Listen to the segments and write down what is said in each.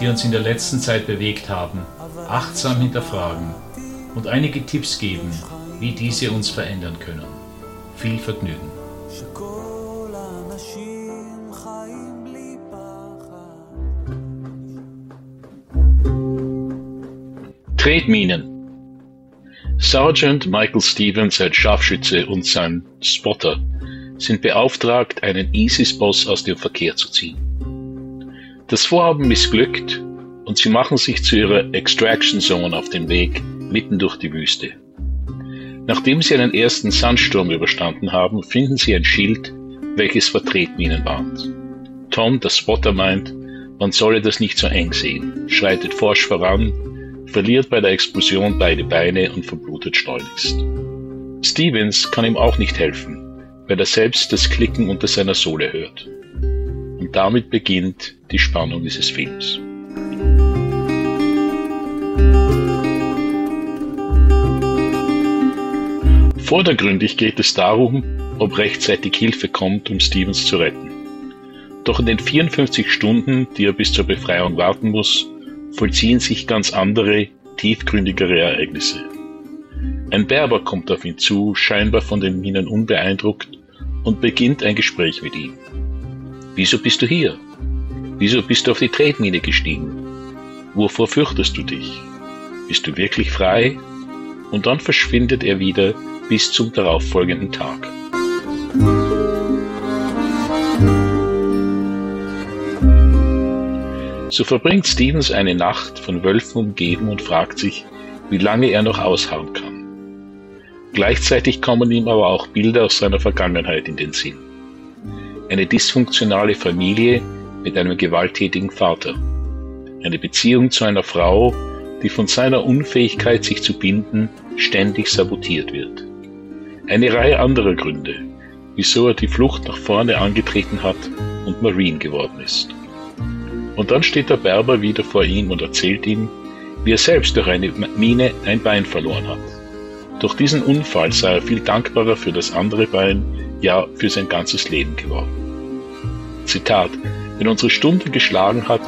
die uns in der letzten Zeit bewegt haben, achtsam hinterfragen und einige Tipps geben, wie diese uns verändern können. Viel Vergnügen! Tretminen. Sergeant Michael Stevens als Scharfschütze und sein Spotter sind beauftragt, einen ISIS-Boss aus dem Verkehr zu ziehen. Das Vorhaben missglückt und sie machen sich zu ihrer Extraction Zone auf den Weg mitten durch die Wüste. Nachdem sie einen ersten Sandsturm überstanden haben, finden sie ein Schild, welches vor Tretminen warnt. Tom, der Spotter, meint, man solle das nicht so eng sehen, schreitet forsch voran, verliert bei der Explosion beide Beine und verblutet schleunigst. Stevens kann ihm auch nicht helfen, weil er selbst das Klicken unter seiner Sohle hört. Und damit beginnt die Spannung dieses Films. Vordergründig geht es darum, ob rechtzeitig Hilfe kommt, um Stevens zu retten. Doch in den 54 Stunden, die er bis zur Befreiung warten muss, vollziehen sich ganz andere, tiefgründigere Ereignisse. Ein Berber kommt auf ihn zu, scheinbar von den Minen unbeeindruckt, und beginnt ein Gespräch mit ihm. Wieso bist du hier? Wieso bist du auf die Tretmine gestiegen? Wovor fürchtest du dich? Bist du wirklich frei? Und dann verschwindet er wieder bis zum darauffolgenden Tag. So verbringt Stevens eine Nacht von Wölfen umgeben und fragt sich, wie lange er noch ausharren kann. Gleichzeitig kommen ihm aber auch Bilder aus seiner Vergangenheit in den Sinn. Eine dysfunktionale Familie mit einem gewalttätigen Vater. Eine Beziehung zu einer Frau, die von seiner Unfähigkeit, sich zu binden, ständig sabotiert wird. Eine Reihe anderer Gründe, wieso er die Flucht nach vorne angetreten hat und Marine geworden ist. Und dann steht der Berber wieder vor ihm und erzählt ihm, wie er selbst durch eine Mine ein Bein verloren hat. Durch diesen Unfall sei er viel dankbarer für das andere Bein, ja für sein ganzes Leben geworden. Zitat, wenn unsere Stunde geschlagen hat,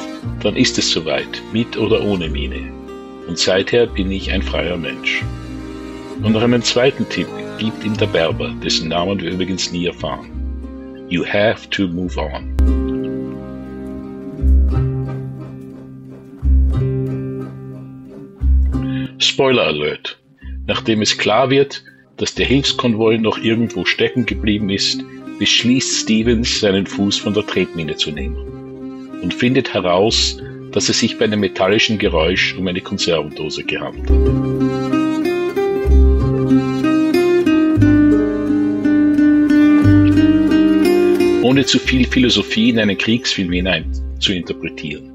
dann ist es soweit, mit oder ohne Mine. Und seither bin ich ein freier Mensch. Und noch einen zweiten Tipp gibt ihm der Berber, dessen Namen wir übrigens nie erfahren. You have to move on. Spoiler Alert. Nachdem es klar wird, dass der Hilfskonvoi noch irgendwo stecken geblieben ist, beschließt Stevens, seinen Fuß von der Tretmine zu nehmen und findet heraus, dass es sich bei einem metallischen Geräusch um eine Konservendose gehandelt hat. Ohne zu viel Philosophie in einen Kriegsfilm hinein zu interpretieren.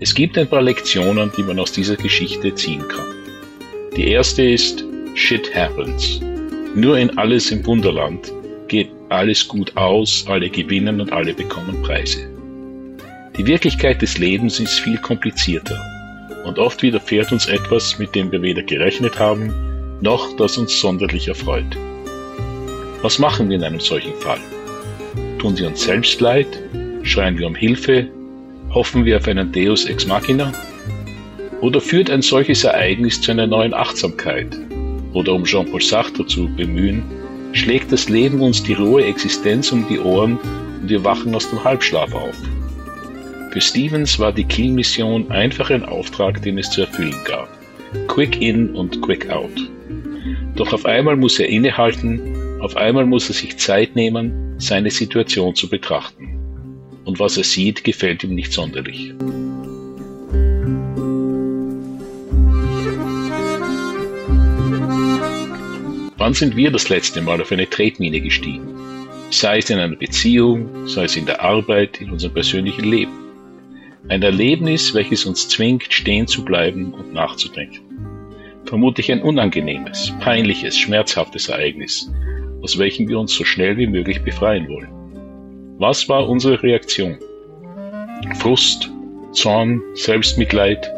Es gibt ein paar Lektionen, die man aus dieser Geschichte ziehen kann. Die erste ist, Shit happens. Nur in Alles im Wunderland geht alles gut aus, alle gewinnen und alle bekommen Preise. Die Wirklichkeit des Lebens ist viel komplizierter und oft widerfährt uns etwas, mit dem wir weder gerechnet haben, noch das uns sonderlich erfreut. Was machen wir in einem solchen Fall? Tun wir uns selbst leid? Schreien wir um Hilfe? Hoffen wir auf einen Deus ex machina? Oder führt ein solches Ereignis zu einer neuen Achtsamkeit? Oder um Jean-Paul Sartre zu bemühen, schlägt das Leben uns die rohe Existenz um die Ohren und wir wachen aus dem Halbschlaf auf. Für Stevens war die Kill-Mission einfach ein Auftrag, den es zu erfüllen gab. Quick in und quick out. Doch auf einmal muss er innehalten, auf einmal muss er sich Zeit nehmen, seine Situation zu betrachten. Und was er sieht, gefällt ihm nicht sonderlich. Wann sind wir das letzte Mal auf eine Tretmine gestiegen? Sei es in einer Beziehung, sei es in der Arbeit, in unserem persönlichen Leben. Ein Erlebnis, welches uns zwingt, stehen zu bleiben und nachzudenken. Vermutlich ein unangenehmes, peinliches, schmerzhaftes Ereignis, aus welchem wir uns so schnell wie möglich befreien wollen. Was war unsere Reaktion? Frust, Zorn, Selbstmitleid?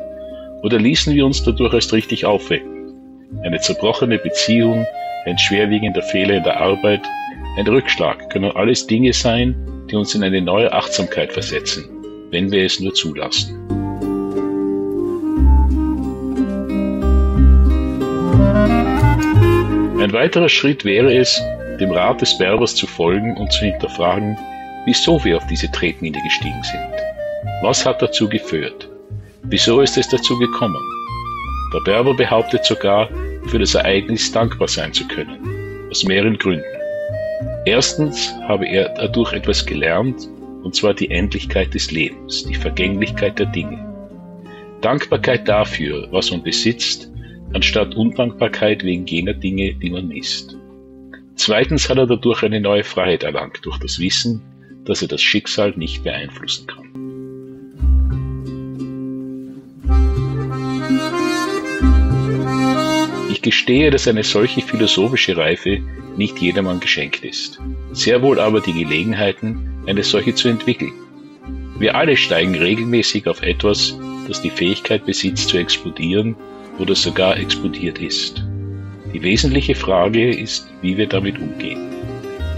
Oder ließen wir uns dadurch erst richtig aufwecken? Eine zerbrochene Beziehung, ein schwerwiegender Fehler in der Arbeit, ein Rückschlag können alles Dinge sein, die uns in eine neue Achtsamkeit versetzen, wenn wir es nur zulassen. Ein weiterer Schritt wäre es, dem Rat des Berbers zu folgen und zu hinterfragen, wieso wir auf diese Tretmine gestiegen sind. Was hat dazu geführt? Wieso ist es dazu gekommen? Der Berber behauptet sogar, für das Ereignis dankbar sein zu können, aus mehreren Gründen. Erstens habe er dadurch etwas gelernt, und zwar die Endlichkeit des Lebens, die Vergänglichkeit der Dinge. Dankbarkeit dafür, was man besitzt, anstatt Undankbarkeit wegen jener Dinge, die man misst. Zweitens hat er dadurch eine neue Freiheit erlangt, durch das Wissen, dass er das Schicksal nicht beeinflussen kann. Gestehe, dass eine solche philosophische Reife nicht jedermann geschenkt ist. Sehr wohl aber die Gelegenheiten, eine solche zu entwickeln. Wir alle steigen regelmäßig auf etwas, das die Fähigkeit besitzt zu explodieren oder sogar explodiert ist. Die wesentliche Frage ist, wie wir damit umgehen.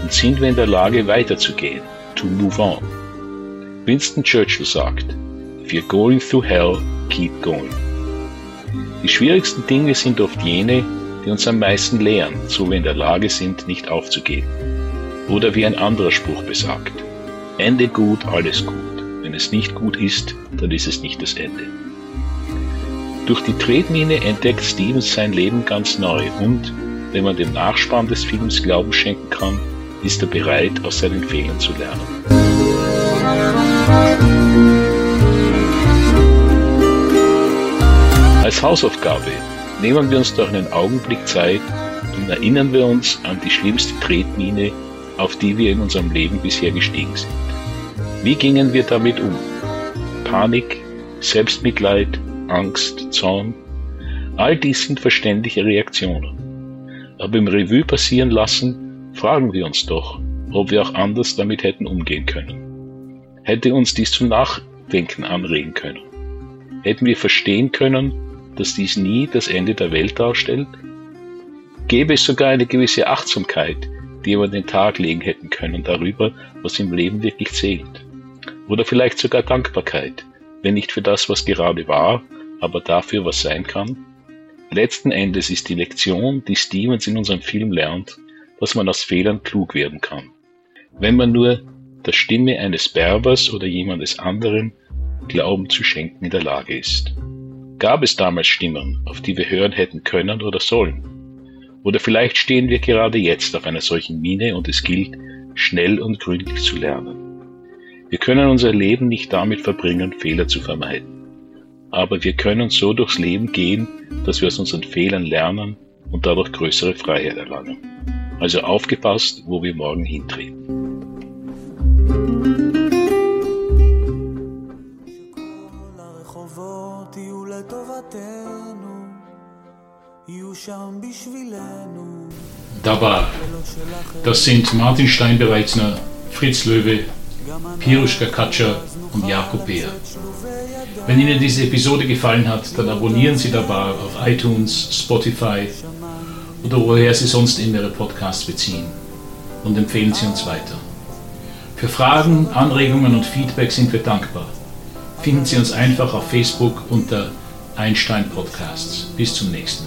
Und sind wir in der Lage weiterzugehen, to move on. Winston Churchill sagt, if you're going through hell, keep going. Die schwierigsten Dinge sind oft jene, die uns am meisten lehren, so wir in der Lage sind, nicht aufzugeben. Oder wie ein anderer Spruch besagt, Ende gut, alles gut. Wenn es nicht gut ist, dann ist es nicht das Ende. Durch die Tretmine entdeckt Stevens sein Leben ganz neu und, wenn man dem Nachspann des Films Glauben schenken kann, ist er bereit, aus seinen Fehlern zu lernen. Als Hausaufgabe nehmen wir uns doch einen Augenblick Zeit und erinnern wir uns an die schlimmste Tretmine, auf die wir in unserem Leben bisher gestiegen sind. Wie gingen wir damit um? Panik, Selbstmitleid, Angst, Zorn, all dies sind verständliche Reaktionen. Aber im Revue passieren lassen, fragen wir uns doch, ob wir auch anders damit hätten umgehen können. Hätte uns dies zum Nachdenken anregen können? Hätten wir verstehen können, dass dies nie das Ende der Welt darstellt? Gäbe es sogar eine gewisse Achtsamkeit, die wir an den Tag legen hätten können darüber, was im Leben wirklich zählt? Oder vielleicht sogar Dankbarkeit, wenn nicht für das, was gerade war, aber dafür, was sein kann? Letzten Endes ist die Lektion, die Stevens in unserem Film lernt, dass man aus Fehlern klug werden kann. Wenn man nur der Stimme eines Berbers oder jemandes anderen Glauben zu schenken in der Lage ist. Gab es damals Stimmen, auf die wir hören hätten können oder sollen? Oder vielleicht stehen wir gerade jetzt auf einer solchen Mine und es gilt, schnell und gründlich zu lernen. Wir können unser Leben nicht damit verbringen, Fehler zu vermeiden aber wir können so durchs Leben gehen, dass wir aus unseren Fehlern lernen und dadurch größere Freiheit erlangen. Also aufgepasst, wo wir morgen hintreten. Dabei, das sind Martin Steinbereitsner, Fritz Löwe, Piruschka Katscher und Jakob Beer. Wenn Ihnen diese Episode gefallen hat, dann abonnieren Sie dabei auf iTunes, Spotify oder woher Sie sonst immer Ihre Podcasts beziehen und empfehlen Sie uns weiter. Für Fragen, Anregungen und Feedback sind wir dankbar. Finden Sie uns einfach auf Facebook unter Einstein Podcasts. Bis zum nächsten Mal.